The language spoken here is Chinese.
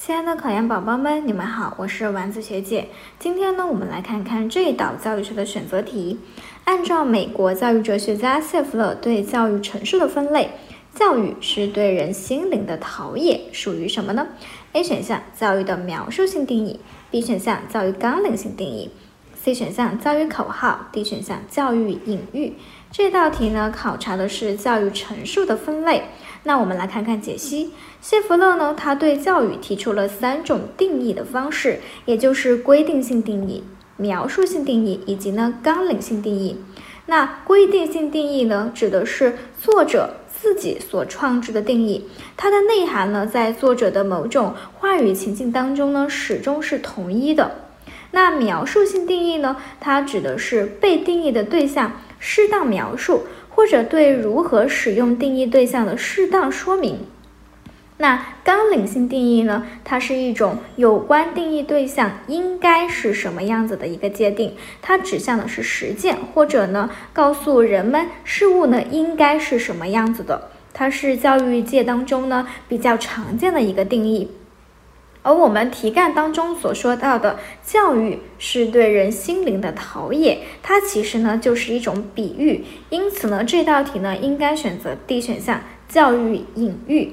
亲爱的考研宝宝们，你们好，我是丸子学姐。今天呢，我们来看看这一道教育学的选择题。按照美国教育哲学家谢弗勒对教育陈述的分类，教育是对人心灵的陶冶，属于什么呢？A 选项教育的描述性定义，B 选项教育纲领性定义，C 选项教育口号，D 选项教育隐喻。这道题呢，考察的是教育陈述的分类。那我们来看看解析。谢弗勒呢，他对教育提出了三种定义的方式，也就是规定性定义、描述性定义以及呢纲领性定义。那规定性定义呢，指的是作者自己所创制的定义，它的内涵呢，在作者的某种话语情境当中呢，始终是统一的。那描述性定义呢，它指的是被定义的对象适当描述。或者对如何使用定义对象的适当说明。那纲领性定义呢？它是一种有关定义对象应该是什么样子的一个界定，它指向的是实践，或者呢告诉人们事物呢应该是什么样子的。它是教育界当中呢比较常见的一个定义。而我们题干当中所说到的教育是对人心灵的陶冶，它其实呢就是一种比喻，因此呢这道题呢应该选择 D 选项教育隐喻。